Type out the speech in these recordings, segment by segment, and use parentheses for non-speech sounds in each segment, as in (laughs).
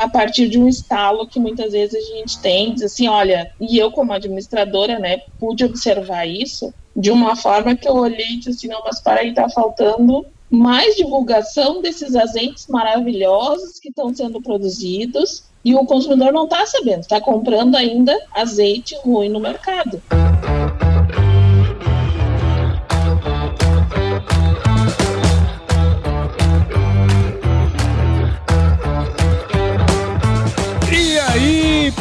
a partir de um estalo que muitas vezes a gente tem, diz assim, olha, e eu como administradora, né, pude observar isso de uma forma que eu olhei e disse assim, não, mas para aí, tá faltando mais divulgação desses azeites maravilhosos que estão sendo produzidos e o consumidor não está sabendo, está comprando ainda azeite ruim no mercado.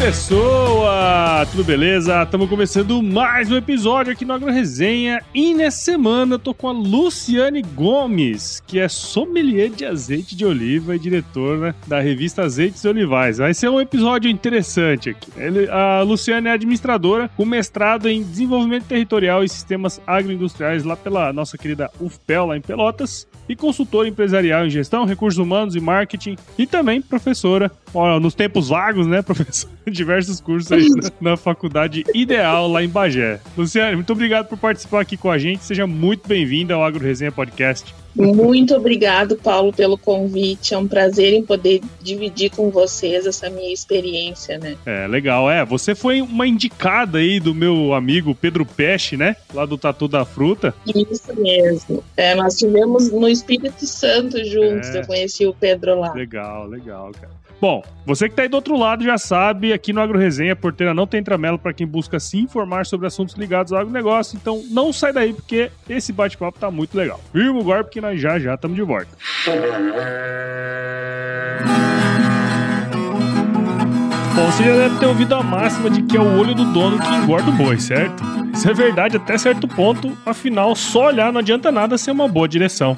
Pessoa! Tudo beleza? Estamos começando mais um episódio aqui no Agro Resenha e nessa semana eu tô com a Luciane Gomes, que é sommelier de azeite de oliva e diretora da revista Azeites Olivais. Vai ser um episódio interessante aqui. Ele, a Luciane é administradora com mestrado em desenvolvimento territorial e sistemas agroindustriais lá pela nossa querida UFPEL, lá em Pelotas, e consultora empresarial em gestão, recursos humanos e marketing, e também professora, ó, nos tempos vagos, né, (laughs) professora, diversos cursos aí na, na faculdade Ideal lá em Bagé. Luciane, muito obrigado por participar aqui com a gente, seja muito bem-vinda ao Agro Resenha Podcast. Muito obrigado, Paulo, pelo convite. É um prazer em poder dividir com vocês essa minha experiência, né? É, legal. É, você foi uma indicada aí do meu amigo Pedro Peste, né? Lá do Tatu da Fruta. Isso mesmo. É, nós tivemos no Espírito Santo juntos. É. Eu conheci o Pedro lá. Legal, legal, cara. Bom, você que está aí do outro lado já sabe, aqui no Agro Resenha, porteira não tem tramelo para quem busca se informar sobre assuntos ligados ao agronegócio, então não sai daí porque esse bate-papo tá muito legal. Firma agora porque nós já já estamos de volta. Bom, você já deve ter ouvido a máxima de que é o olho do dono que engorda o boi, certo? Isso é verdade até certo ponto, afinal, só olhar não adianta nada ser uma boa direção.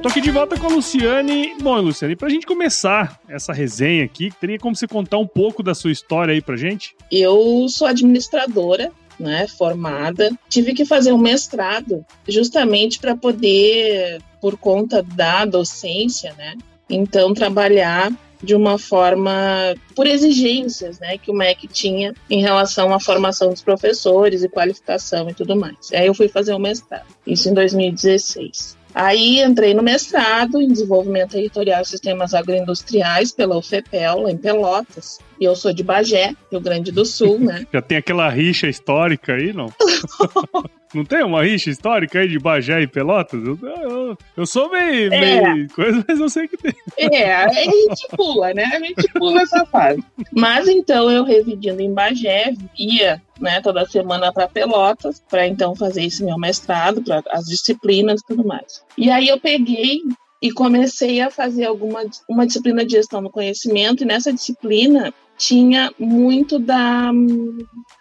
Tô aqui de volta com a Luciane. Bom, Luciane, pra gente começar essa resenha aqui, teria como você contar um pouco da sua história aí pra gente? Eu sou administradora, né, formada. Tive que fazer um mestrado justamente para poder, por conta da docência, né, então trabalhar de uma forma por exigências, né, que o MEC tinha em relação à formação dos professores e qualificação e tudo mais. Aí eu fui fazer o mestrado, isso em 2016. Aí entrei no mestrado em desenvolvimento territorial e sistemas agroindustriais pela UFPEL, em Pelotas. E eu sou de Bagé, Rio Grande do Sul, né? (laughs) Já tem aquela rixa histórica aí, não? (laughs) não tem uma rixa histórica aí de Bagé e Pelotas? Eu, eu, eu sou meio, é. meio coisa, mas eu sei que tem. É, a gente pula, né? A gente pula essa fase. Mas então eu residindo em Bagé, ia né, toda semana para Pelotas, para então fazer esse meu mestrado, para as disciplinas e tudo mais. E aí eu peguei e comecei a fazer alguma uma disciplina de gestão do conhecimento, e nessa disciplina tinha muito da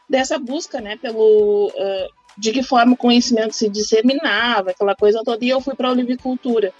dessa busca, né, pelo uh, de que forma o conhecimento se disseminava, aquela coisa toda, e eu fui para a olivicultura,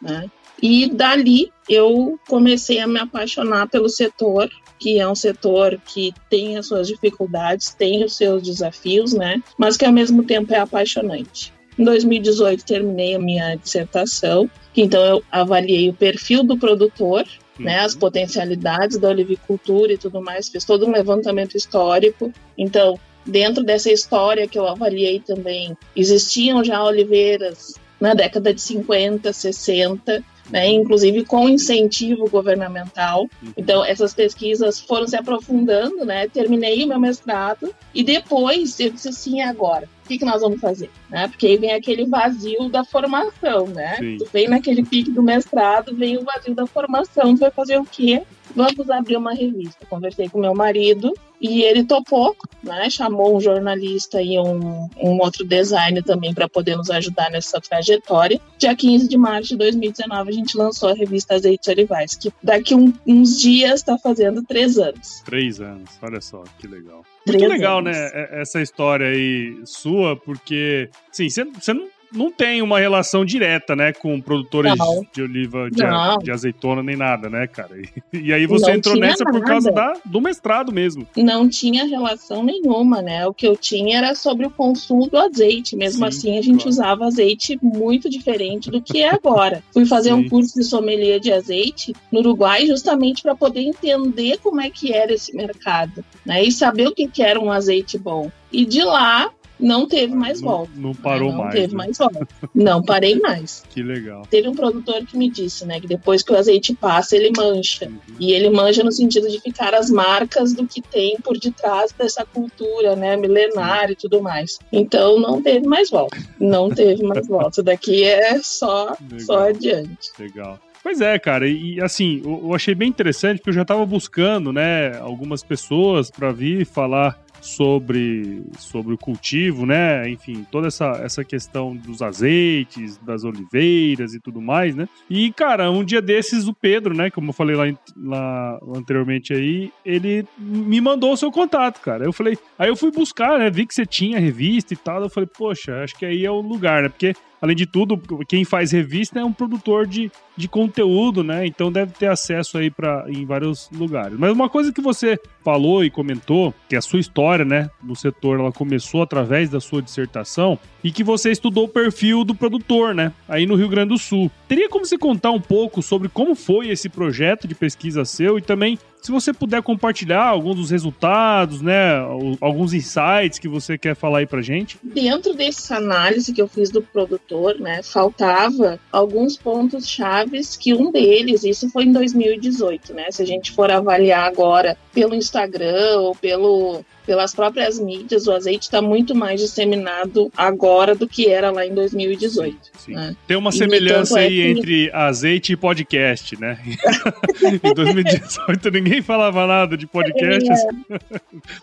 né? E dali eu comecei a me apaixonar pelo setor, que é um setor que tem as suas dificuldades, tem os seus desafios, né? Mas que ao mesmo tempo é apaixonante. Em 2018 terminei a minha dissertação, então eu avaliei o perfil do produtor, né, as uhum. potencialidades da olivicultura e tudo mais, fiz todo um levantamento histórico. Então, dentro dessa história que eu avaliei também, existiam já oliveiras na década de 50, 60, né, inclusive com incentivo governamental. Uhum. Então, essas pesquisas foram se aprofundando, né? Terminei o meu mestrado e depois eu disse assim, agora, o que, que nós vamos fazer? Né? Porque aí vem aquele vazio da formação, né? Sim. Tu vem naquele pique do mestrado, vem o vazio da formação, tu vai fazer o quê? Vamos abrir uma revista. Conversei com meu marido e ele topou, né? Chamou um jornalista e um, um outro designer também para poder nos ajudar nessa trajetória. Dia 15 de março de 2019, a gente lançou a revista Azeites Olivais, que daqui um, uns dias está fazendo três anos. Três anos, olha só que legal. Muito legal, anos. né? Essa história aí sua, porque, sim, você não não tem uma relação direta, né, com produtores não. de oliva, de, de, azeitona, nem nada, né, cara? E, e aí você não entrou nessa nada. por causa da, do mestrado mesmo. Não tinha relação nenhuma, né? O que eu tinha era sobre o consumo do azeite. Mesmo Sim, assim, a gente claro. usava azeite muito diferente do que é agora. (laughs) Fui fazer Sim. um curso de sommelier de azeite no Uruguai justamente para poder entender como é que era esse mercado, né? E saber o que, que era um azeite bom. E de lá não teve mais não, volta. Não parou não mais. Não teve né? mais volta. Não parei mais. Que legal. Teve um produtor que me disse, né, que depois que o azeite passa, ele mancha. Uhum. E ele mancha no sentido de ficar as marcas do que tem por detrás dessa cultura, né, milenária e tudo mais. Então não teve mais volta. Não teve mais volta. Daqui é só, só adiante. Legal. Pois é, cara, e assim, eu achei bem interessante porque eu já estava buscando, né, algumas pessoas para vir falar sobre, sobre o cultivo, né? Enfim, toda essa, essa questão dos azeites, das oliveiras e tudo mais, né? E, cara, um dia desses, o Pedro, né? Como eu falei lá, lá anteriormente aí, ele me mandou o seu contato, cara. Eu falei, aí eu fui buscar, né? Vi que você tinha revista e tal. Eu falei, poxa, acho que aí é o lugar, né? Porque Além de tudo, quem faz revista é um produtor de, de conteúdo, né? Então deve ter acesso aí para em vários lugares. Mas uma coisa que você falou e comentou, que a sua história, né, no setor, ela começou através da sua dissertação e que você estudou o perfil do produtor, né, aí no Rio Grande do Sul. Teria como você contar um pouco sobre como foi esse projeto de pesquisa seu e também se você puder compartilhar alguns dos resultados, né, alguns insights que você quer falar aí pra gente. Dentro dessa análise que eu fiz do produtor, né, faltava alguns pontos chaves que um deles, isso foi em 2018, né, se a gente for avaliar agora pelo Instagram ou pelo pelas próprias mídias, o azeite está muito mais disseminado agora do que era lá em 2018. Sim. Né? Tem uma semelhança é aí que... entre azeite e podcast, né? (laughs) em 2018 ninguém falava nada de podcast.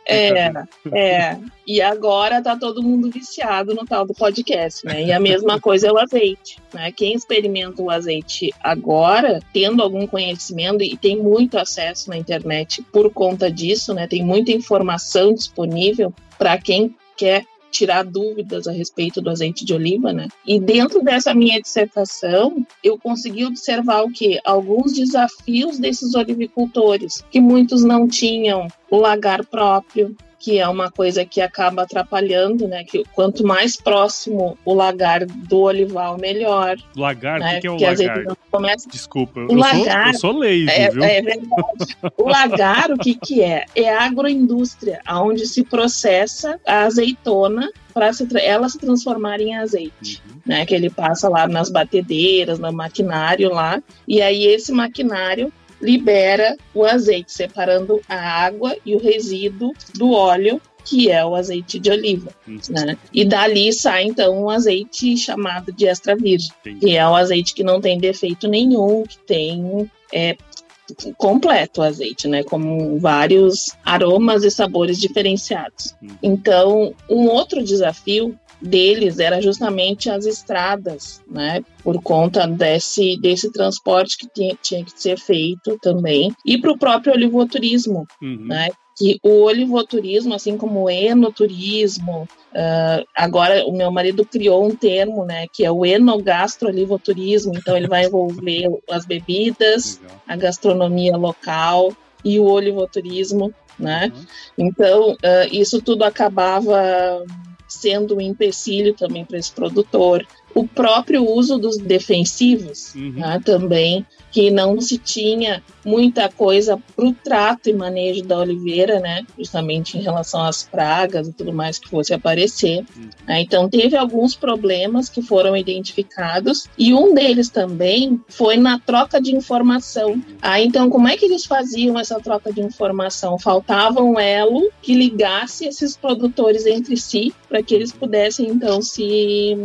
É, é, (laughs) é, E agora tá todo mundo viciado no tal do podcast, né? E a mesma coisa é o azeite, né? Quem experimenta o azeite agora, tendo algum conhecimento e tem muito acesso na internet por conta disso, né? Tem muita informação disponível para quem quer tirar dúvidas a respeito do azeite de oliva, né? E dentro dessa minha dissertação, eu consegui observar o que alguns desafios desses olivicultores, que muitos não tinham o lagar próprio, que é uma coisa que acaba atrapalhando, né? Que quanto mais próximo o lagar do olival, melhor. Lagar? Né? O que, é o lagar? Começa... Desculpa, o eu, lagar, sou, eu sou leigo, é, viu? É verdade. o lagar, o que que é? É a agroindústria, onde se processa a azeitona para ela se transformar em azeite, uhum. né? Que ele passa lá nas batedeiras, no maquinário lá, e aí esse maquinário libera o azeite, separando a água e o resíduo do óleo que é o azeite de oliva, né? E dali sai então um azeite chamado de extra virgem, que é o azeite que não tem defeito nenhum, que tem é, completo o azeite, né? Com vários aromas e sabores diferenciados. Então, um outro desafio deles era justamente as estradas, né? Por conta desse, desse transporte que tinha, tinha que ser feito também. E para o próprio olivoturismo, uhum. né? Que o olivoturismo, assim como o enoturismo, uh, agora o meu marido criou um termo, né? Que é o enogastroolivoturismo. Então ele vai envolver (laughs) as bebidas, Legal. a gastronomia local e o olivoturismo, né? Uhum. Então uh, isso tudo acabava sendo um empecilho também para esse produtor. O próprio uso dos defensivos uhum. né, também, que não se tinha muita coisa para o trato e manejo da oliveira, né? Justamente em relação às pragas e tudo mais que fosse aparecer. Né? Então, teve alguns problemas que foram identificados e um deles também foi na troca de informação. Ah, então, como é que eles faziam essa troca de informação? Faltava um elo que ligasse esses produtores entre si para que eles pudessem, então, se,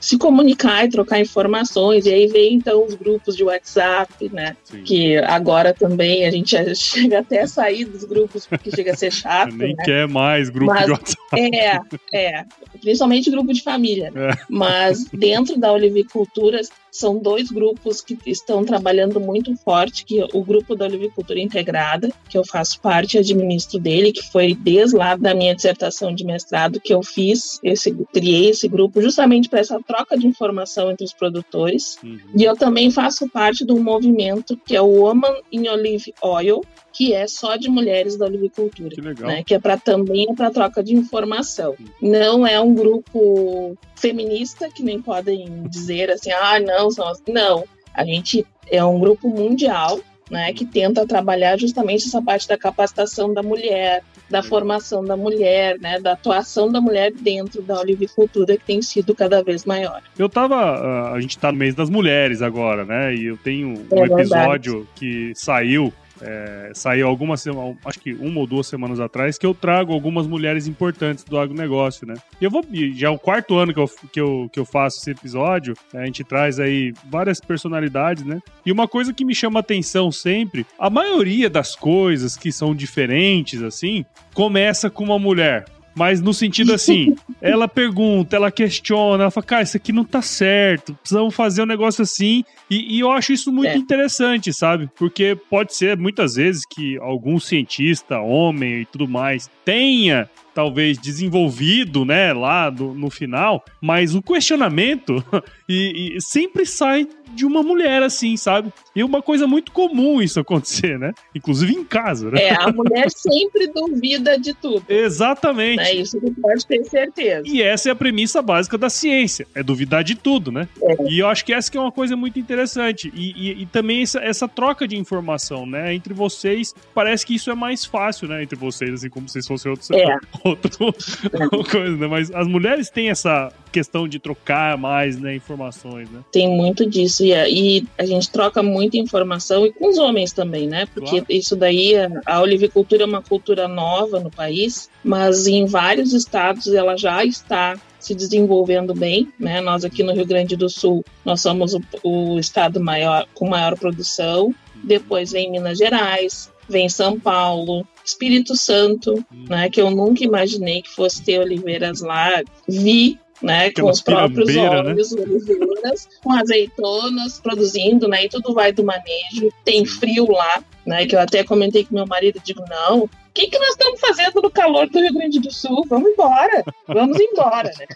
se comunicar e trocar informações. E aí veio, então, os grupos de WhatsApp, né? Sim. Que agora também a gente (laughs) chega até a sair dos grupos porque chega a ser (laughs) chato. Nem né? quer mais grupo Mas, de WhatsApp. É, é. Principalmente grupo de família. Né? É. Mas dentro da olivicultura são dois grupos que estão trabalhando muito forte, que é o grupo da olivicultura integrada, que eu faço parte e administro dele, que foi desde lá da minha dissertação de mestrado que eu fiz, esse, criei esse grupo justamente para essa troca de informação entre os produtores. Uhum. E eu também faço parte de um movimento que é o Woman in Olive Oil, que é só de mulheres da olivicultura, que, legal. Né, que é para também é para troca de informação. Não é um grupo feminista que nem podem dizer assim, ah, não, não. A gente é um grupo mundial, né, que tenta trabalhar justamente essa parte da capacitação da mulher, da formação da mulher, né, da atuação da mulher dentro da olivicultura que tem sido cada vez maior. Eu tava, ah, a gente tá no mês das mulheres agora, né, e eu tenho um é episódio que saiu é, saiu algumas acho que uma ou duas semanas atrás, que eu trago algumas mulheres importantes do agronegócio, né? E eu vou, já é o quarto ano que eu, que eu, que eu faço esse episódio, né? a gente traz aí várias personalidades, né? E uma coisa que me chama atenção sempre, a maioria das coisas que são diferentes, assim, começa com uma mulher. Mas no sentido assim, (laughs) ela pergunta, ela questiona, ela fala, cara, isso aqui não tá certo, precisamos fazer um negócio assim. E, e eu acho isso muito é. interessante, sabe? Porque pode ser muitas vezes que algum cientista, homem e tudo mais, tenha talvez desenvolvido, né, lá do, no final, mas o questionamento (laughs) e, e sempre sai de uma mulher, assim, sabe? E é uma coisa muito comum isso acontecer, né? Inclusive em casa, né? É, a mulher sempre duvida de tudo. Exatamente. É isso que pode ter certeza. E essa é a premissa básica da ciência, é duvidar de tudo, né? É. E eu acho que essa que é uma coisa muito interessante. E, e, e também essa, essa, troca de informação, né? Entre vocês, parece que isso é mais fácil, né? Entre vocês, assim, como se fosse outro, é. Outro (laughs) coisa, né? Mas as mulheres têm essa questão de trocar mais, né, informações, né? Tem muito disso e, e a gente troca muita informação e com os homens também, né? Porque claro. isso daí, a olivicultura é uma cultura nova no país, mas em vários estados ela já está se desenvolvendo bem, né? Nós aqui no Rio Grande do Sul, nós somos o, o estado maior com maior produção. Depois vem Minas Gerais, vem São Paulo, Espírito Santo, hum. né? Que eu nunca imaginei que fosse ter oliveiras lá. Vi né, com os próprios né? óleos, né? oliveiras, com azeitonas produzindo, né, e tudo vai do manejo. Tem frio lá, né, que eu até comentei com meu marido, digo, não, o que, que nós estamos fazendo no calor do Rio Grande do Sul? Vamos embora, vamos embora, né?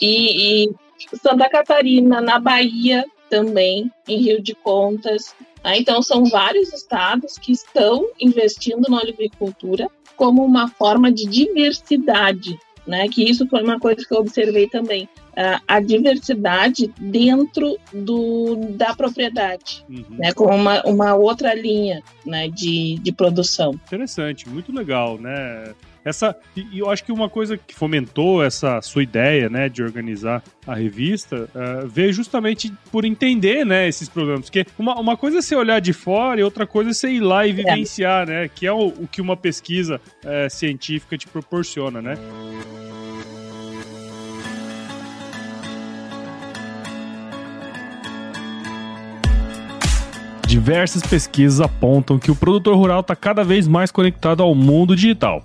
E, e Santa Catarina, na Bahia também, em Rio de Contas. Né? Então, são vários estados que estão investindo na olivicultura como uma forma de diversidade né? Que isso foi uma coisa que eu observei também. Uh, a diversidade dentro do, da propriedade, uhum. né? Com uma, uma outra linha né? de, de produção. Interessante, muito legal, né? Essa, e eu acho que uma coisa que fomentou essa sua ideia, né, de organizar a revista, uh, veio justamente por entender, né, esses problemas. Porque uma, uma coisa é você olhar de fora e outra coisa é você ir lá e é. vivenciar, né, que é o, o que uma pesquisa uh, científica te proporciona, né. Diversas pesquisas apontam que o produtor rural está cada vez mais conectado ao mundo digital.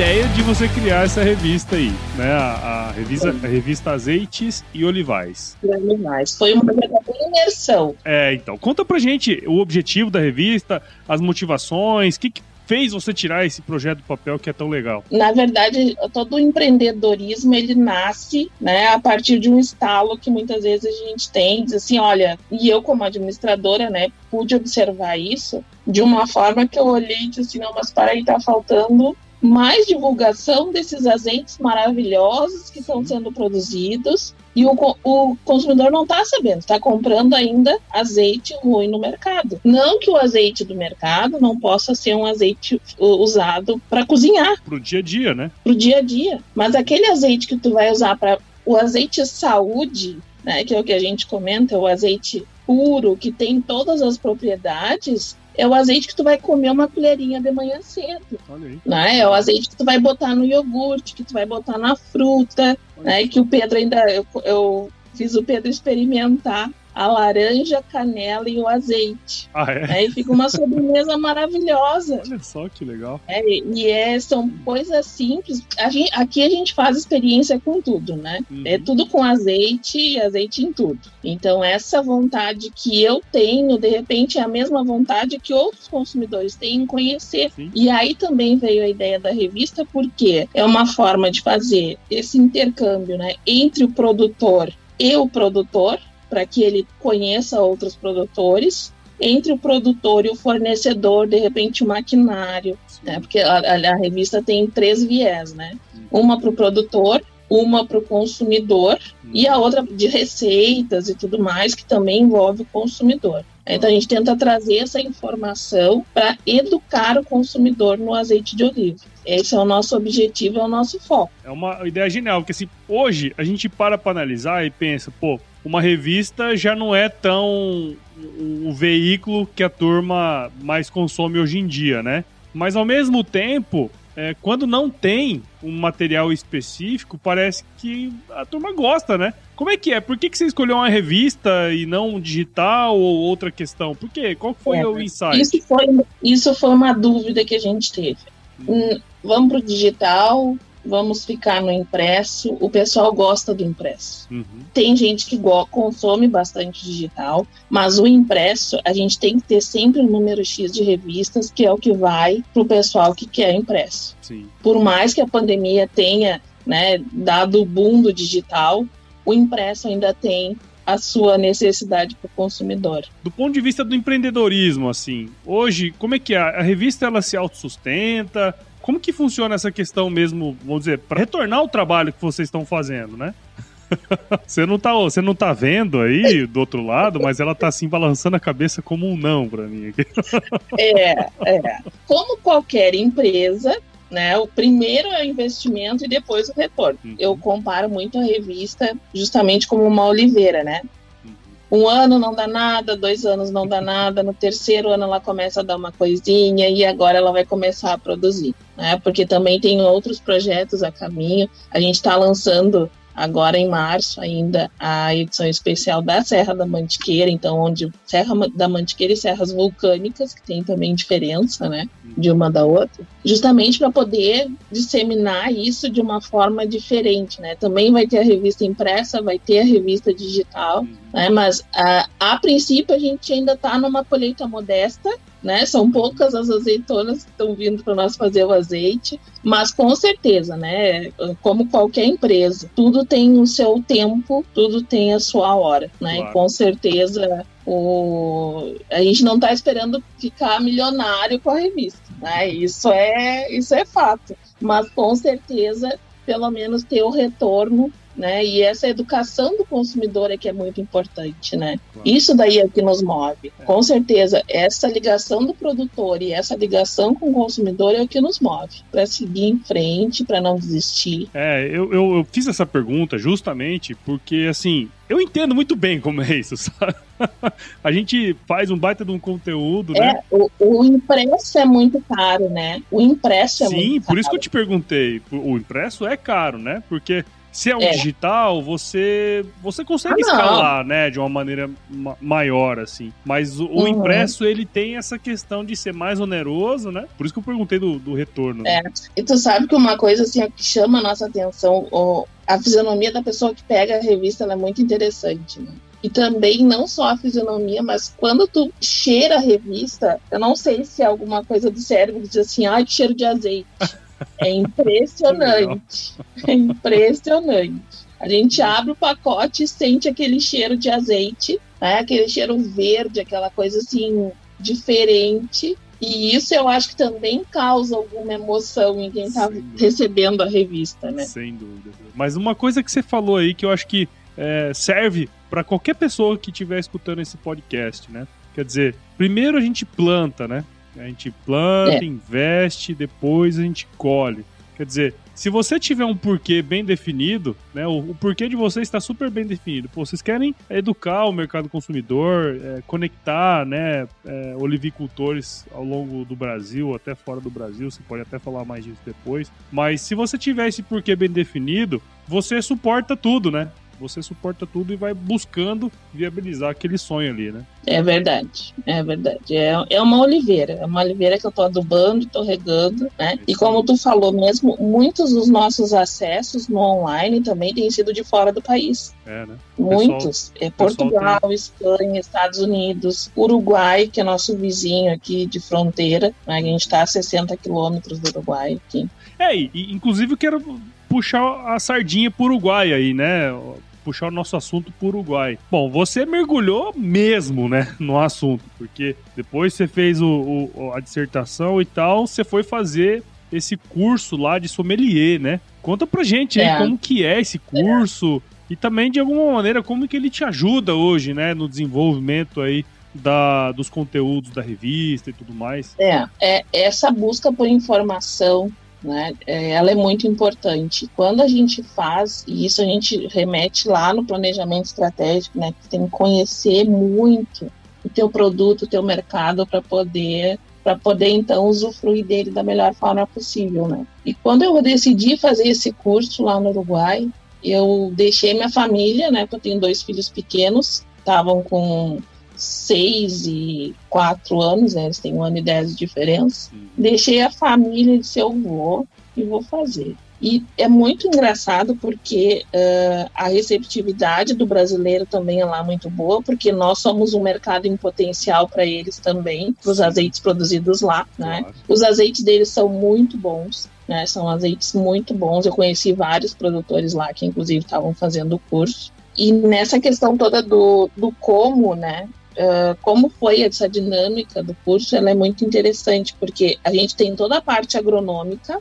Ideia de você criar essa revista aí, né? A, a revista, a revista Azeites e Olivais. Olivais. Foi uma verdadeira imersão. É, então. Conta pra gente o objetivo da revista, as motivações, o que, que fez você tirar esse projeto do papel que é tão legal? Na verdade, todo o empreendedorismo ele nasce, né, a partir de um estalo que muitas vezes a gente tem, diz assim, olha, e eu como administradora, né, pude observar isso de uma forma que eu olhei e disse assim, não, mas para aí tá faltando mais divulgação desses azeites maravilhosos que estão sendo produzidos e o, o consumidor não está sabendo, está comprando ainda azeite ruim no mercado. Não que o azeite do mercado não possa ser um azeite usado para cozinhar. Para o dia a dia, né? Para o dia a dia. Mas aquele azeite que tu vai usar para o azeite saúde, né, que é o que a gente comenta, o azeite puro, que tem todas as propriedades, é o azeite que tu vai comer uma colherinha de manhã cedo. Né? É o azeite que tu vai botar no iogurte, que tu vai botar na fruta, né? Que o Pedro ainda. Eu, eu fiz o Pedro experimentar a laranja, canela e o azeite. Ah, é? Aí fica uma sobremesa maravilhosa. Olha só que legal. É, e é, são coisas simples. A gente, aqui a gente faz experiência com tudo, né? Uhum. É tudo com azeite e azeite em tudo. Então, essa vontade que eu tenho, de repente, é a mesma vontade que outros consumidores têm em conhecer. Sim. E aí também veio a ideia da revista, porque é uma forma de fazer esse intercâmbio né, entre o produtor e o produtor, para que ele conheça outros produtores, entre o produtor e o fornecedor, de repente, o maquinário, né? porque a, a, revista tem três viés, né? Uma para o produtor, uma para o consumidor e a outra de receitas e tudo mais, que também envolve o consumidor. Então a gente tenta trazer essa informação para educar o consumidor no azeite de oliva. Esse é o nosso objetivo, é o nosso foco. É uma ideia genial, porque assim, hoje a gente para para analisar e pensa, pô, uma revista já não é tão o veículo que a turma mais consome hoje em dia, né? Mas ao mesmo tempo, é, quando não tem um material específico, parece que a turma gosta, né? Como é que é? Por que, que você escolheu uma revista e não um digital ou outra questão? Por quê? Qual foi é, o insight? Isso foi, isso foi uma dúvida que a gente teve. Hum. Vamos para o digital, vamos ficar no impresso. O pessoal gosta do impresso. Uhum. Tem gente que consome bastante digital, mas o impresso, a gente tem que ter sempre um número X de revistas, que é o que vai para o pessoal que quer impresso. Sim. Por mais que a pandemia tenha né, dado o boom do digital, o impresso ainda tem a sua necessidade para o consumidor. Do ponto de vista do empreendedorismo, assim, hoje, como é que é? A revista ela se autossustenta? Como que funciona essa questão mesmo, vamos dizer, para retornar o trabalho que vocês estão fazendo, né? (laughs) você não tá, você não tá vendo aí do outro lado, mas ela tá assim balançando a cabeça como um não para mim. (laughs) é, é. Como qualquer empresa, né? O primeiro é o investimento e depois o retorno. Uhum. Eu comparo muito a revista justamente como uma oliveira, né? Um ano não dá nada, dois anos não dá nada, no terceiro ano ela começa a dar uma coisinha e agora ela vai começar a produzir, né? Porque também tem outros projetos a caminho. A gente está lançando agora em março ainda a edição especial da Serra da Mantiqueira, então onde Serra da Mantiqueira e serras vulcânicas, que tem também diferença, né, de uma da outra, justamente para poder disseminar isso de uma forma diferente, né? Também vai ter a revista impressa, vai ter a revista digital, né? Mas a, a princípio a gente ainda está numa colheita modesta, né? São poucas as azeitonas que estão vindo para nós fazer o azeite, mas com certeza, né? Como qualquer empresa, tudo tem o seu tempo, tudo tem a sua hora, né? Claro. E com certeza o... a gente não está esperando ficar milionário com a revista, né? Isso é isso é fato, mas com certeza pelo menos ter o retorno né? E essa educação do consumidor é que é muito importante, né? Claro. Isso daí é o que nos move. É. Com certeza, essa ligação do produtor e essa ligação com o consumidor é o que nos move para seguir em frente, para não desistir. É, eu, eu, eu fiz essa pergunta justamente porque, assim, eu entendo muito bem como é isso, (laughs) sabe? a gente faz um baita de um conteúdo, é, né? O, o impresso é muito caro, né? O impresso é Sim, muito caro. Sim, por isso que eu te perguntei. O impresso é caro, né? Porque se é um é. digital, você você consegue ah, escalar, né, de uma maneira ma maior assim. Mas o, uhum. o, impresso ele tem essa questão de ser mais oneroso, né? Por isso que eu perguntei do, do retorno. Né? É. E tu sabe que uma coisa assim que chama a nossa atenção, o, a fisionomia da pessoa que pega a revista é muito interessante, né? E também não só a fisionomia, mas quando tu cheira a revista, eu não sei se é alguma coisa do cérebro que diz assim, ai, que cheiro de azeite. É impressionante. (laughs) É impressionante. A gente abre o pacote e sente aquele cheiro de azeite, né? aquele cheiro verde, aquela coisa assim diferente. E isso eu acho que também causa alguma emoção em quem está recebendo a revista, né? Sem dúvida. Mas uma coisa que você falou aí que eu acho que é, serve para qualquer pessoa que estiver escutando esse podcast, né? Quer dizer, primeiro a gente planta, né? A gente planta, é. investe, depois a gente colhe. Quer dizer, se você tiver um porquê bem definido, né, o, o porquê de você está super bem definido. Pô, vocês querem educar o mercado consumidor, é, conectar né, é, olivicultores ao longo do Brasil, até fora do Brasil, você pode até falar mais disso depois. Mas se você tiver esse porquê bem definido, você suporta tudo, né? Você suporta tudo e vai buscando viabilizar aquele sonho ali, né? É verdade, é verdade. É, é uma oliveira, é uma oliveira que eu tô adubando, tô regando, né? E como tu falou mesmo, muitos dos nossos acessos no online também têm sido de fora do país. É, né? Muitos. Pessoal, é Portugal, tem... Espanha, Estados Unidos, Uruguai, que é nosso vizinho aqui de fronteira, né? A gente está a 60 quilômetros do Uruguai aqui. É, e, inclusive eu quero puxar a sardinha pro Uruguai aí, né? Puxar o nosso assunto pro Uruguai. Bom, você mergulhou mesmo, né, no assunto, porque depois você fez o, o, a dissertação e tal, você foi fazer esse curso lá de sommelier, né? Conta pra gente é. aí como que é esse curso é. e também de alguma maneira como que ele te ajuda hoje, né, no desenvolvimento aí da, dos conteúdos da revista e tudo mais. É, é essa busca por informação né? É, ela é muito importante. Quando a gente faz, e isso a gente remete lá no planejamento estratégico, né? Que tem que conhecer muito o teu produto, o teu mercado para poder para poder então usufruir dele da melhor forma possível, né? E quando eu decidi fazer esse curso lá no Uruguai, eu deixei minha família, né? Porque eu tenho dois filhos pequenos, estavam com seis e quatro anos, né? Eles têm um ano e dez de diferença. Deixei a família de seu avô e vou fazer. E é muito engraçado porque uh, a receptividade do brasileiro também é lá muito boa, porque nós somos um mercado em potencial para eles também, para os azeites produzidos lá. Né? Os azeites deles são muito bons. Né, são azeites muito bons. Eu conheci vários produtores lá que, inclusive, estavam fazendo o curso. E nessa questão toda do, do como, né, Uh, como foi essa dinâmica do curso, ela é muito interessante, porque a gente tem toda a parte agronômica,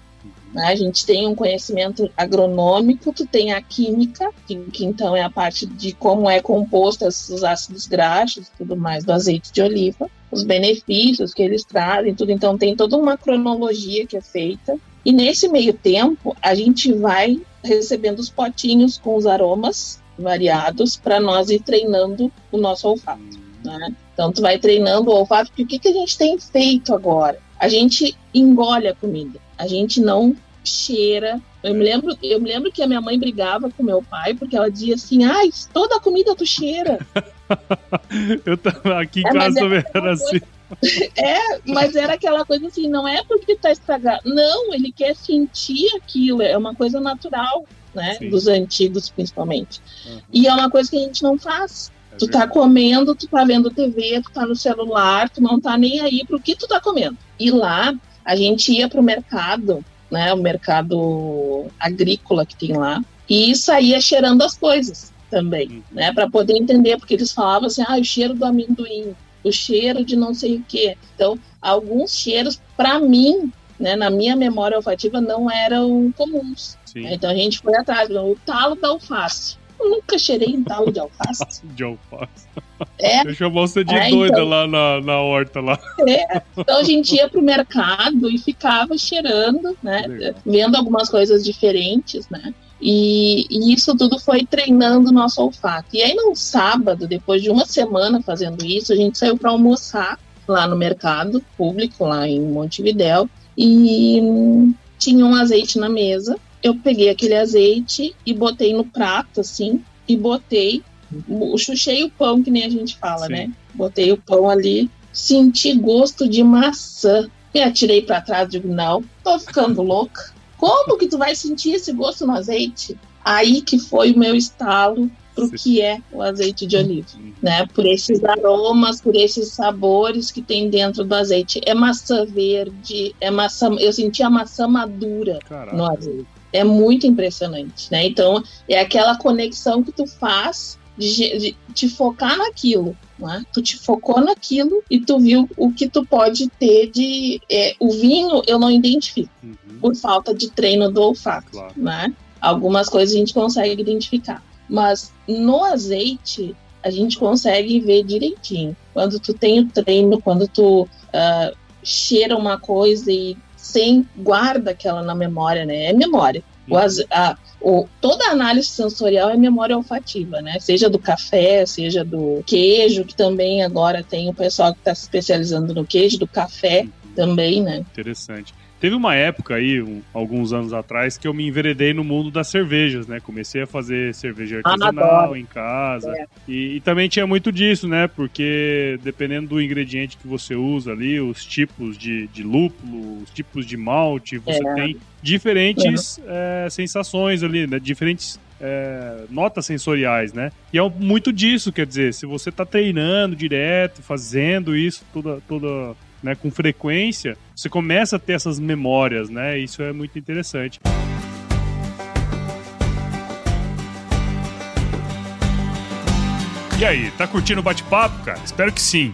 né? a gente tem um conhecimento agronômico, tu tem a química, que, que então é a parte de como é composto os ácidos graxos e tudo mais do azeite de oliva, os benefícios que eles trazem, tudo. Então tem toda uma cronologia que é feita. E nesse meio tempo, a gente vai recebendo os potinhos com os aromas variados para nós ir treinando o nosso olfato. Né? Então, tu vai treinando o olfato, porque o que, que a gente tem feito agora? A gente engole a comida, a gente não cheira. Eu me lembro, eu me lembro que a minha mãe brigava com meu pai porque ela dizia assim: "Ai, toda a comida tu cheira". (laughs) eu tava aqui em é, casa também era assim. (laughs) É, mas era aquela coisa assim, não é porque tá estragado. Não, ele quer sentir aquilo, é uma coisa natural, né? Sim. Dos antigos, principalmente. Uhum. E é uma coisa que a gente não faz. Tu tá comendo, tu tá vendo TV, tu tá no celular, tu não tá nem aí pro que tu tá comendo. E lá, a gente ia pro mercado, né, o mercado agrícola que tem lá, e saía cheirando as coisas também, uhum. né, para poder entender, porque eles falavam assim, ah, o cheiro do amendoim, o cheiro de não sei o quê. Então, alguns cheiros, para mim, né, na minha memória olfativa, não eram comuns. Sim. Então a gente foi atrás, o talo da alface. Eu nunca cheirei em talo de alface. (laughs) de alface. É. Eu chamou você de é, doida então... lá na, na horta lá. É. Então a gente ia pro mercado e ficava cheirando, né? Vendo algumas coisas diferentes, né? E, e, isso tudo foi treinando o nosso olfato. E aí, no sábado, depois de uma semana fazendo isso, a gente saiu para almoçar lá no mercado público, lá em Montevidéu, e tinha um azeite na mesa. Eu peguei aquele azeite e botei no prato, assim, e botei, chuchei o pão, que nem a gente fala, Sim. né? Botei o pão ali, senti gosto de maçã. Me atirei para trás, digo, não, tô ficando louca. Como que tu vai sentir esse gosto no azeite? Aí que foi o meu estalo para o que é o azeite de oliva, uhum. né? Por esses aromas, por esses sabores que tem dentro do azeite. É maçã verde, é maçã. Eu senti a maçã madura Caraca. no azeite. É muito impressionante, né? Então é aquela conexão que tu faz de, de, de focar naquilo. Né? Tu te focou naquilo e tu viu o que tu pode ter de. É, o vinho eu não identifico uhum. por falta de treino do olfato. Claro. Né? Algumas coisas a gente consegue identificar. Mas no azeite, a gente consegue ver direitinho. Quando tu tem o treino, quando tu uh, cheira uma coisa e sem guarda aquela na memória, né? É memória. O, uhum. a, o, toda a análise sensorial é memória olfativa, né? Seja do café, seja do queijo, que também agora tem o pessoal que está se especializando no queijo, do café uhum. também, né? Interessante. Teve uma época aí, um, alguns anos atrás, que eu me enveredei no mundo das cervejas, né? Comecei a fazer cerveja ah, artesanal em casa. É. E, e, também tinha muito disso, né? Porque dependendo do ingrediente que você usa ali, os tipos de, de lúpulo, os tipos de malte, você é. tem diferentes é. sensações ali, né? Diferentes é, notas sensoriais, né? E é muito disso, quer dizer, se você tá treinando direto, fazendo isso toda, toda né, com frequência, você começa a ter essas memórias, né? Isso é muito interessante. E aí, tá curtindo o bate-papo, cara? Espero que sim.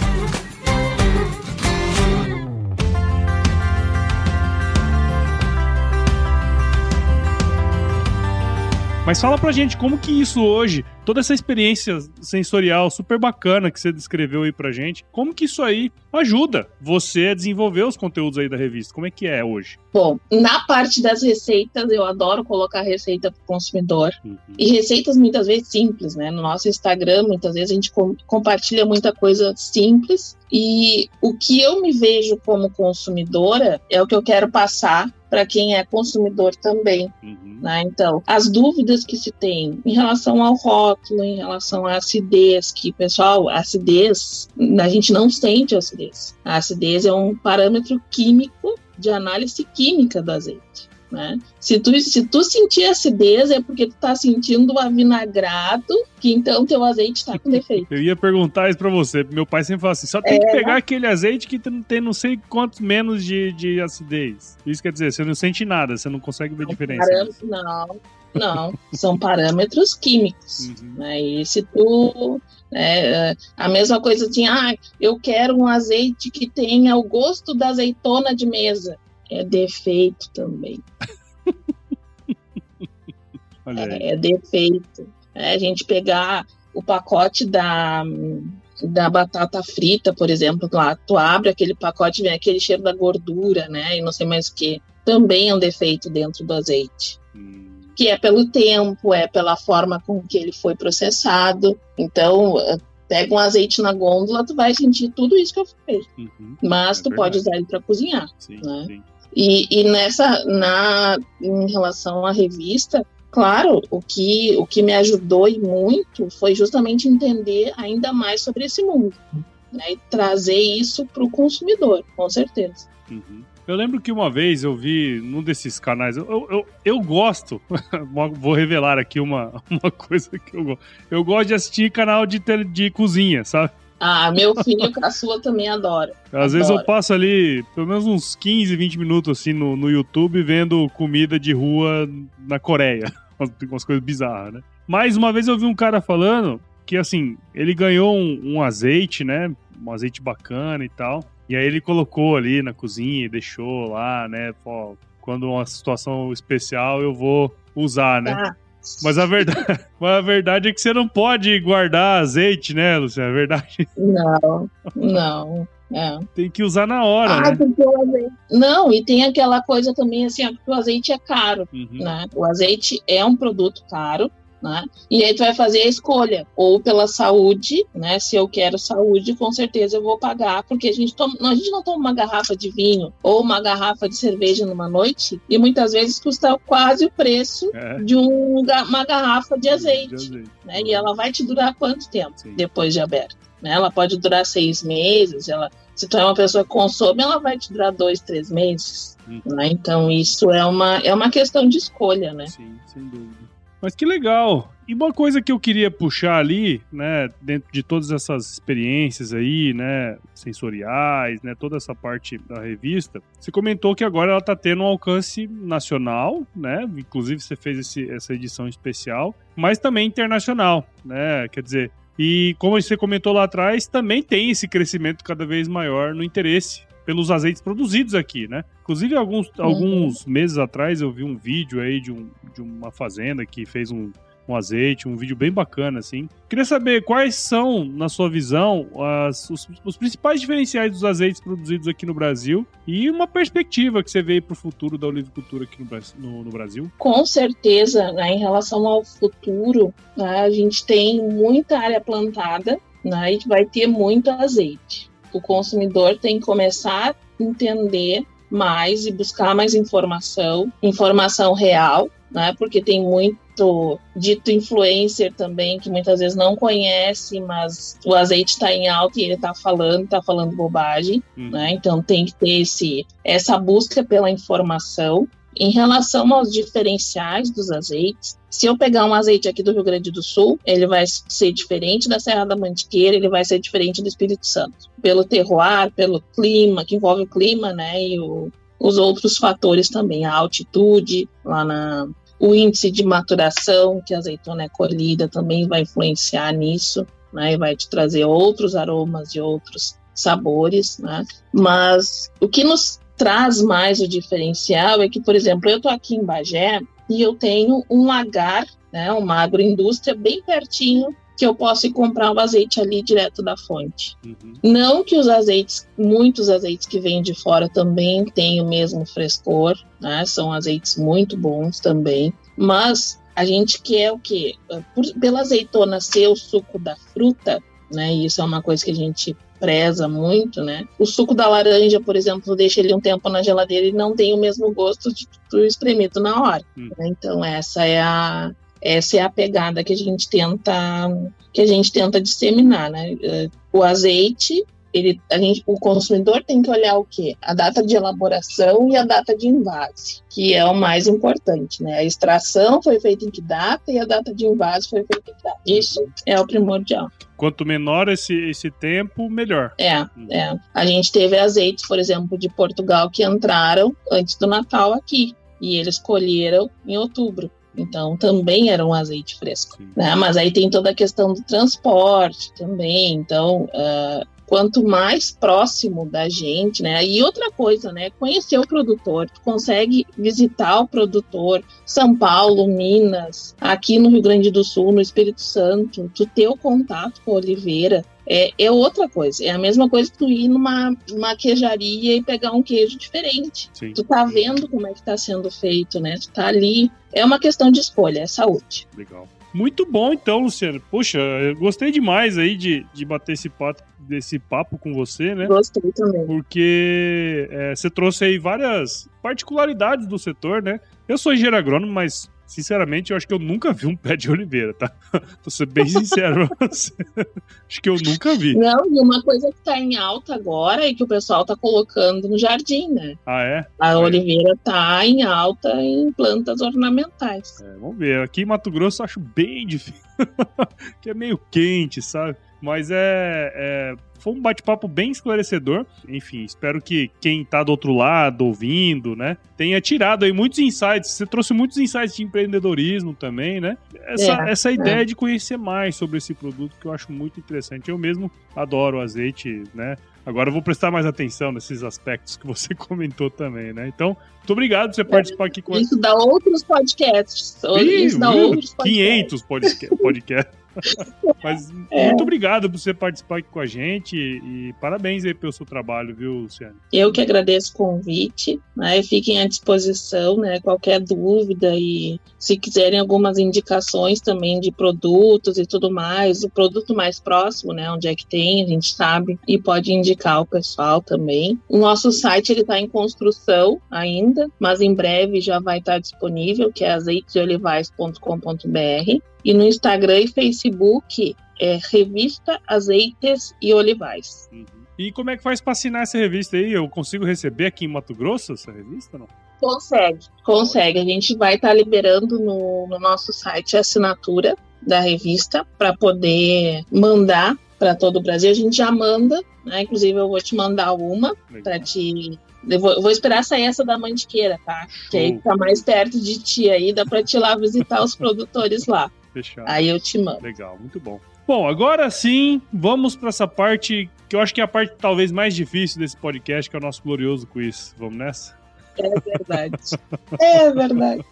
Mas fala pra gente como que isso hoje, toda essa experiência sensorial super bacana que você descreveu aí pra gente, como que isso aí ajuda você a desenvolver os conteúdos aí da revista? Como é que é hoje? Bom, na parte das receitas, eu adoro colocar receita pro consumidor. Uhum. E receitas muitas vezes simples, né? No nosso Instagram, muitas vezes a gente com compartilha muita coisa simples. E o que eu me vejo como consumidora é o que eu quero passar para quem é consumidor também. Uhum. Né? Então, as dúvidas que se tem em relação ao rótulo, em relação à acidez, que, pessoal, a acidez, a gente não sente acidez. A acidez é um parâmetro químico de análise química do azeite. Né? Se, tu, se tu sentir acidez, é porque tu tá sentindo avinagrado, que então teu azeite tá com (laughs) defeito. Eu ia perguntar isso pra você. Meu pai sempre fala assim: só tem é... que pegar aquele azeite que tem não sei quantos menos de, de acidez. Isso quer dizer, você não sente nada, você não consegue ver não, diferença. Não, não. São parâmetros químicos. Uhum. Né? E se tu. É, a mesma coisa assim, ah, eu quero um azeite que tenha o gosto da azeitona de mesa é defeito também. (laughs) é, é, defeito. É a gente pegar o pacote da, da batata frita, por exemplo, lá, tu abre aquele pacote, vem aquele cheiro da gordura, né? E não sei mais o que. Também é um defeito dentro do azeite. Hum. Que é pelo tempo, é pela forma com que ele foi processado. Então, eh, pega um azeite na gôndola, tu vai sentir tudo isso que eu falei. Uhum, Mas é tu pode usar ele para cozinhar, sim, né? Sim. E, e nessa, na, em relação à revista, claro, o que, o que me ajudou e muito foi justamente entender ainda mais sobre esse mundo. Né, e trazer isso para o consumidor, com certeza. Uhum. Eu lembro que uma vez eu vi num desses canais, eu, eu, eu gosto, (laughs) vou revelar aqui uma, uma coisa que eu gosto. Eu gosto de assistir canal de, de cozinha, sabe? Ah, meu (laughs) filho caçula também adora. Às adora. vezes eu passo ali pelo menos uns 15, 20 minutos assim no, no YouTube vendo comida de rua na Coreia. (laughs) Umas coisas bizarras, né? Mais uma vez eu vi um cara falando que assim, ele ganhou um, um azeite, né? Um azeite bacana e tal. E aí ele colocou ali na cozinha e deixou lá, né? Pô, quando uma situação especial eu vou usar, né? Ah. Mas a verdade, (laughs) mas a verdade é que você não pode guardar azeite, né, Luciana? É verdade? Não, não. É. Tem que usar na hora, ah, né? o azeite... Não, e tem aquela coisa também assim, porque o azeite é caro, uhum. né? O azeite é um produto caro, né? E aí tu vai fazer a escolha, ou pela saúde, né? Se eu quero saúde, com certeza eu vou pagar, porque a gente, toma, a gente não toma uma garrafa de vinho ou uma garrafa de cerveja numa noite, e muitas vezes custa quase o preço é. de um, uma garrafa de azeite. De azeite. Né? E ela vai te durar quanto tempo Sim. depois de aberta? Né? Ela pode durar seis meses, ela, se tu é uma pessoa que consome, ela vai te durar dois, três meses. Hum. Né? Então isso é uma, é uma questão de escolha, né? Sim, sem dúvida. Mas que legal! E uma coisa que eu queria puxar ali, né, dentro de todas essas experiências aí, né, sensoriais, né, toda essa parte da revista, você comentou que agora ela está tendo um alcance nacional, né, inclusive você fez esse, essa edição especial, mas também internacional, né, quer dizer, e como você comentou lá atrás, também tem esse crescimento cada vez maior no interesse pelos azeites produzidos aqui, né? Inclusive, alguns, uhum. alguns meses atrás eu vi um vídeo aí de, um, de uma fazenda que fez um, um azeite, um vídeo bem bacana, assim. Queria saber quais são, na sua visão, as, os, os, principais diferenciais dos azeites produzidos aqui no Brasil e uma perspectiva que você vê para o futuro da olivicultura aqui no, no, no Brasil. Com certeza, né, em relação ao futuro, né, a gente tem muita área plantada né, e vai ter muito azeite o consumidor tem que começar a entender mais e buscar mais informação, informação real, né? Porque tem muito dito influencer também que muitas vezes não conhece, mas o azeite está em alta e ele está falando, está falando bobagem, uhum. né? Então tem que ter esse, essa busca pela informação em relação aos diferenciais dos azeites, se eu pegar um azeite aqui do Rio Grande do Sul, ele vai ser diferente da Serra da Mantiqueira, ele vai ser diferente do Espírito Santo. Pelo terroir, pelo clima, que envolve o clima, né, e o, os outros fatores também, a altitude, lá na, o índice de maturação que a azeitona é colhida também vai influenciar nisso, né, e vai te trazer outros aromas e outros sabores, né? Mas o que nos traz mais o diferencial é que, por exemplo, eu estou aqui em Bagé e eu tenho um lagar, né, uma agroindústria bem pertinho que eu posso ir comprar o azeite ali direto da fonte. Uhum. Não que os azeites, muitos azeites que vêm de fora também têm o mesmo frescor, né? São azeites muito bons também, mas a gente quer o quê? Por, pela azeitona ser o suco da fruta, né? Isso é uma coisa que a gente preza muito, né? O suco da laranja, por exemplo, deixa ele um tempo na geladeira e não tem o mesmo gosto de tu espremido na hora. Hum. Né? Então essa é a essa é a pegada que a gente tenta que a gente tenta disseminar, né? O azeite ele, a gente, o consumidor tem que olhar o quê? A data de elaboração e a data de invase, que é o mais importante, né? A extração foi feita em que data e a data de invase foi feita em que data. Isso é o primordial. Quanto menor esse, esse tempo, melhor. É, é. A gente teve azeites, por exemplo, de Portugal que entraram antes do Natal aqui. E eles colheram em outubro. Então também era um azeite fresco. Né? Mas aí tem toda a questão do transporte também. Então, uh, quanto mais próximo da gente, né? E outra coisa, né? Conhecer o produtor, tu consegue visitar o produtor, São Paulo, Minas, aqui no Rio Grande do Sul, no Espírito Santo, tu ter o contato com a oliveira, é, é outra coisa. É a mesma coisa que tu ir numa, numa queijaria e pegar um queijo diferente. Sim. Tu tá vendo como é que tá sendo feito, né? Tu tá ali. É uma questão de escolha, é saúde. Legal. Muito bom, então, Luciano. Puxa, eu gostei demais aí de, de bater esse papo, desse papo com você, né? Gostei também. Porque é, você trouxe aí várias particularidades do setor, né? Eu sou engenheiro agrônomo, mas sinceramente, eu acho que eu nunca vi um pé de oliveira, tá? (laughs) Tô sendo bem sincero pra você. Acho que eu nunca vi. Não, e uma coisa que tá em alta agora e que o pessoal tá colocando no jardim, né? Ah, é? A É. oliveira tá em alta em plantas ornamentais. É, vamos ver. Aqui em Mato Grosso eu acho bem difícil. (laughs) que é meio quente, sabe? Mas é, é- Foi um bate-papo bem esclarecedor. Enfim, espero que quem tá do outro lado, ouvindo, né, tenha tirado aí muitos insights. Você trouxe muitos insights de empreendedorismo também, né? Essa, É, essa ideia de conhecer mais sobre esse produto que eu acho muito interessante. Eu mesmo adoro o azeite, né? Agora eu vou prestar mais atenção nesses aspectos que você (laughs) comentou também, né? Então, muito obrigado por você participar aqui com a Isso dá outros podcasts. Isso dá outros podcasts. 500 podca- podcasts. (laughs) Mas É. muito obrigado por você participar aqui com a gente e parabéns aí pelo seu trabalho, viu, Luciano? Eu que agradeço o convite, né? Fiquem à disposição, né? Qualquer dúvida e se quiserem algumas indicações também de produtos e tudo mais, o produto mais próximo, né? Onde é que tem, a gente sabe e pode indicar o pessoal também. O nosso site ele está em construção ainda, mas em breve já vai estar disponível, que é azeitesdeolivais.com.br e no Instagram e Facebook é Revista Azeites e Olivais. E como é que faz pra assinar essa revista aí? Eu consigo receber aqui em Mato Grosso essa revista, não? Consegue, consegue. A gente vai estar liberando no, no nosso site a assinatura da revista para poder mandar para todo o Brasil. A gente já manda, né? Inclusive eu vou te mandar uma para te. Eu vou, eu vou esperar sair essa da Mantiqueira, tá? Que aí Show. tá mais perto de ti aí, dá para te ir lá visitar os produtores lá. Fechado. Aí eu te mando. Legal, muito bom. Bom, agora sim, vamos para essa parte que eu acho que é a parte talvez mais difícil desse podcast, que é o nosso glorioso quiz. Vamos nessa? É verdade. é verdade.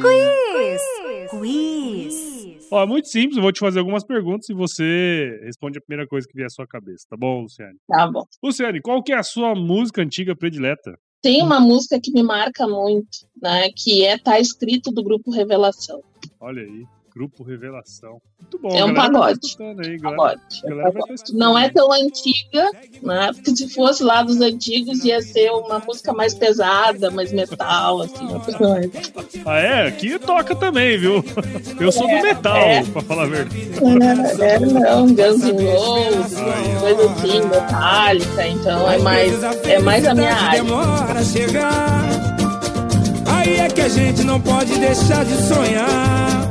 Quiz. Quiz. Ó, é muito simples, eu vou te fazer algumas perguntas e você responde a primeira coisa que vier à sua cabeça, tá bom, Luciane? Tá bom. Luciane, qual que é a sua música antiga predileta? Tem uma música que me marca muito, né? Que é Tá Escrito do Grupo Revelação. Olha aí, Grupo Revelação. Muito bom. É um pagode. tá aí, galera. Pagode. galera escutando. Não é tão antiga, né? Porque se fosse lá dos antigos, ia ser uma música mais pesada, mais metal, assim. Ah, é? Aqui toca também, viu? Eu sou do metal, é. pra falar a verdade. É, é, não, Guns N' Roses, coisa assim, metálica, então é mais, é mais a minha área. demora a chegar. Aí é que a gente não pode deixar de sonhar.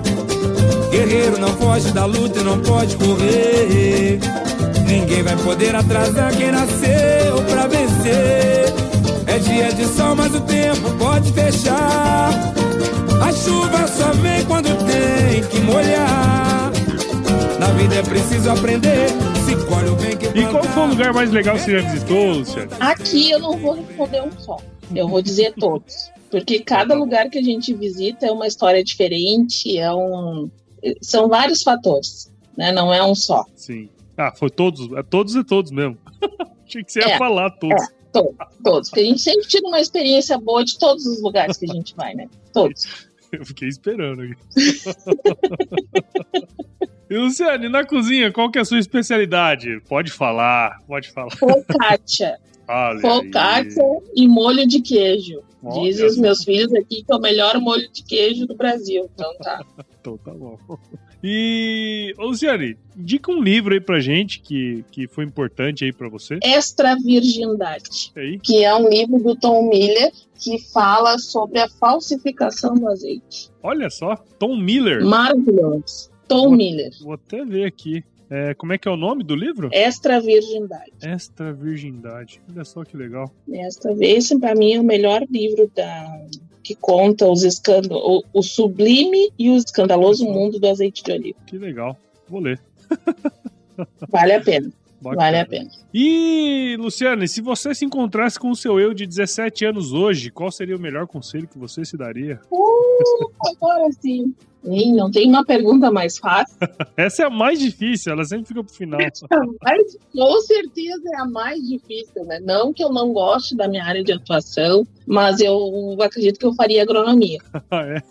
Guerreiro não foge da luta e não pode correr. Ninguém vai poder atrasar quem nasceu pra vencer. É dia de sol, mas o tempo pode fechar. A chuva só vem quando tem que molhar. Na vida é preciso aprender. Se colhe o bem que E qual foi o lugar mais legal que você já visitou, Luciane? Aqui eu não vou responder um só, eu vou dizer todos. Porque cada lugar que a gente visita é uma história diferente, é um... são vários fatores, né? Não é um só. Sim. Ah, foi todos, é todos e todos mesmo. (laughs) Achei que você ia É, falar todos. Todos, todos. Porque a gente sempre tira uma experiência boa de todos os lugares que a gente vai, né? Todos. (laughs) Eu fiquei esperando aqui. (laughs) e Luciane, na cozinha, qual que é a sua especialidade? Pode falar, pode falar. Focaccia. Olha aí. Focaccia e molho de queijo. Dizem os meus filhos aqui que é o melhor molho de queijo do Brasil. Então tá. Então tá bom. (laughs) E, ô, Luciane, indica um livro aí pra gente que, que foi importante aí pra você. Extra Virgindade, Aí, que é um livro do Tom Miller que fala sobre a falsificação do azeite. olha só, Tom Miller. Maravilhoso. Tom Vou- Miller. Vou até ver aqui. É, como é que é o nome do livro? Extra Virgindade. Extra Virgindade. Olha só que legal. Esta vez, para mim, é o melhor livro da que conta os escândalos, o, o sublime e o escandaloso mundo do azeite de oliva. Que legal. Vou ler. Vale a pena. Bacana. Vale a pena. E, Luciane, se você se encontrasse com o seu eu de 17 anos hoje, qual seria o melhor conselho que você se daria? Uh, agora sim. Não tem uma pergunta mais fácil. (laughs) Essa é a mais difícil, ela sempre fica pro final. (laughs) Mas, com certeza é a mais difícil, né? Não que eu não goste da minha área de atuação, mas eu acredito que eu faria agronomia. (laughs) Ah, é.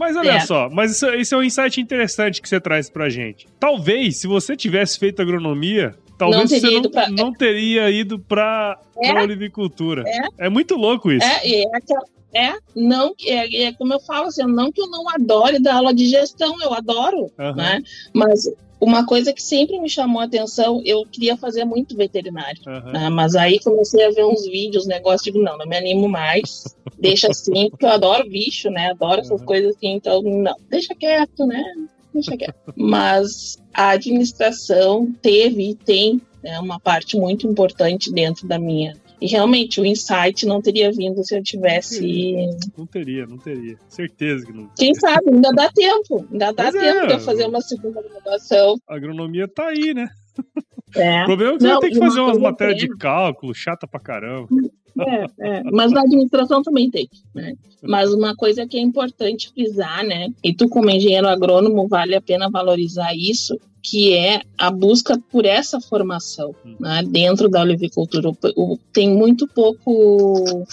Mas olha É. só, mas isso, isso é um insight interessante que você traz pra gente. Talvez, se você tivesse feito agronomia, talvez teria você não, pra- não teria ido pra, É. pra olivicultura. É. muito louco isso. É, e é, aquela- é, não, é, é como eu falo assim, não que eu não adore dar aula de gestão, eu adoro, Aham. né? Mas uma coisa que sempre me chamou a atenção, eu queria fazer muito veterinário. Aham. né? Mas aí comecei a ver uns vídeos, negócio, digo, não, não me animo mais, (laughs) deixa assim, porque eu adoro bicho, né? Adoro essas Uhum. coisas assim, então, não, deixa quieto, né? Deixa quieto. (laughs) Mas a administração teve e tem né, uma parte muito importante dentro da minha. E realmente o insight não teria vindo se eu tivesse. Não teria, não teria. Certeza que não. Quem sabe, ainda dá tempo. Ainda dá Pois é. tempo de eu fazer uma segunda graduação. A agronomia tá aí, né? É. O problema é que você Não, vai ter que fazer umas matérias de cálculo, chata pra caramba. É, é, mas na administração também tem, né? Mas uma coisa que é importante frisar, né? E tu como engenheiro agrônomo vale a pena valorizar isso, que é a busca por essa formação, né? Dentro da olivicultura tem muito pouco,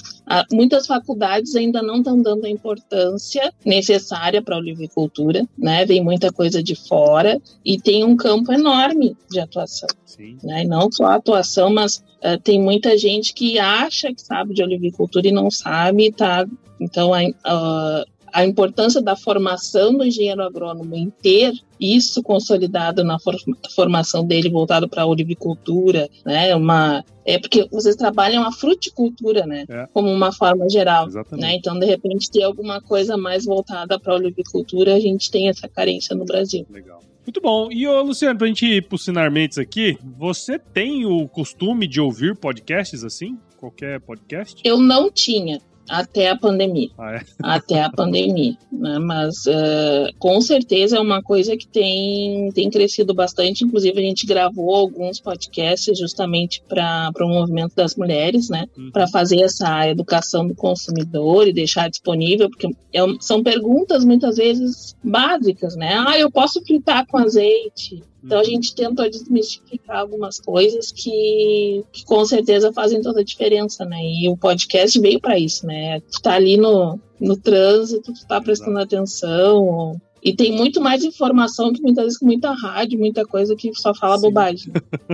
muitas faculdades ainda não estão dando a importância necessária para a olivicultura, né? Vem muita coisa de fora e tem um campo enorme de atuação Sim. né? Não só atuação, mas eh, tem muita gente que acha que sabe de olivicultura e não sabe, tá? Então a, a, a importância da formação do engenheiro agrônomo em ter isso consolidado na for- formação dele voltado para a olivicultura, né? Uma é porque vocês trabalham a fruticultura, né? É. Como uma forma geral. Exatamente. Né? Então, de repente, ter alguma coisa mais voltada para a olivicultura, a gente tem essa carência no Brasil. Legal. Muito bom. E, ô, Luciano, pra gente ir pros sinarmentes aqui, você tem o costume de ouvir podcasts assim? Qualquer podcast? Eu não tinha até a pandemia. Ah, é? (laughs) até a pandemia, né? Mas eh, com certeza é uma coisa que tem, tem crescido bastante. Inclusive, a gente gravou alguns podcasts justamente para o movimento das mulheres, né? Uhum. Para fazer essa educação do consumidor e deixar disponível, porque é são perguntas muitas vezes básicas, né? Ah, eu posso fritar com azeite? Então a gente tentou desmistificar algumas coisas que, que com certeza fazem toda a diferença, né? E o podcast veio para isso, né? Tu tá ali no, no trânsito, tu tá prestando atenção. E tem muito mais informação que muitas vezes com muita rádio, muita coisa que só fala Sim. bobagem.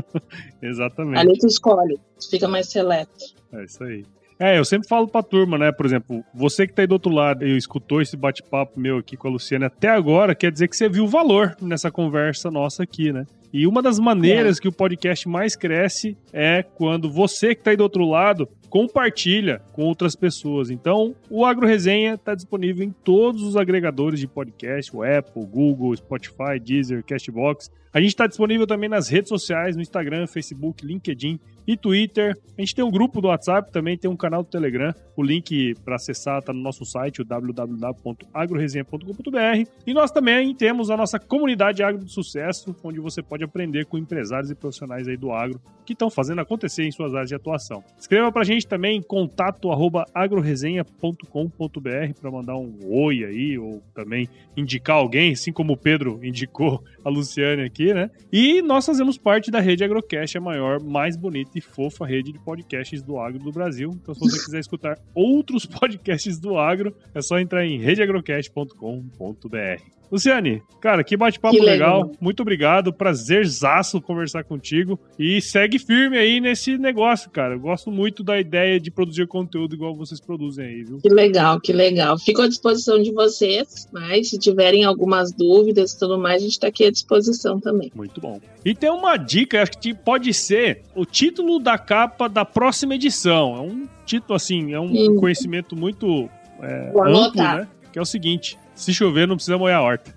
(laughs) Exatamente. Ali tu escolhe, tu fica mais seleto. É isso aí. É, eu sempre falo pra turma, né? Por exemplo, você que tá aí do outro lado e escutou esse bate-papo meu aqui com a Luciana até agora, quer dizer que você viu valor nessa conversa nossa aqui, né? E uma das maneiras que o podcast mais cresce é quando você que tá aí do outro lado compartilha com outras pessoas. Então, o Agro Resenha está disponível em todos os agregadores de podcast, o Apple, Google, Spotify, Deezer, Castbox. A gente está disponível também nas redes sociais, no Instagram, Facebook, LinkedIn e Twitter. A gente tem um grupo do WhatsApp, também tem um canal do Telegram. O link para acessar está no nosso site, o www.agroresenha.com.br. E nós também temos a nossa comunidade Agro do Sucesso, onde você pode aprender com empresários e profissionais aí do agro que estão fazendo acontecer em suas áreas de atuação. Escreva para a gente também em contato arroba agroresenha.com.br para mandar um oi aí, ou também indicar alguém, assim como o Pedro indicou a Luciane aqui, né? E nós fazemos parte da rede Agrocast, a maior, mais bonita e fofa rede de podcasts do agro do Brasil. Então, se você quiser escutar outros (laughs) podcasts do agro, é só entrar em redeagrocast.com.br. Luciane, cara, que bate-papo legal. legal. Muito obrigado. Prazerzaço conversar contigo. E segue firme aí nesse negócio, cara. Eu gosto muito da ideia de produzir conteúdo igual vocês produzem aí, viu? Que legal, que legal. Fico à disposição de vocês, mas se tiverem algumas dúvidas e tudo mais, a gente está aqui à disposição também. Muito bom. E tem uma dica, acho que pode ser o título da capa da próxima edição. É um título, assim, é um Hum. conhecimento muito é, amplo, né? Que é o seguinte: se chover, não precisa molhar a horta.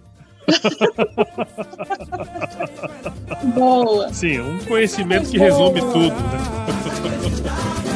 (laughs) Boa! Sim, um conhecimento que resume tudo, né? (laughs)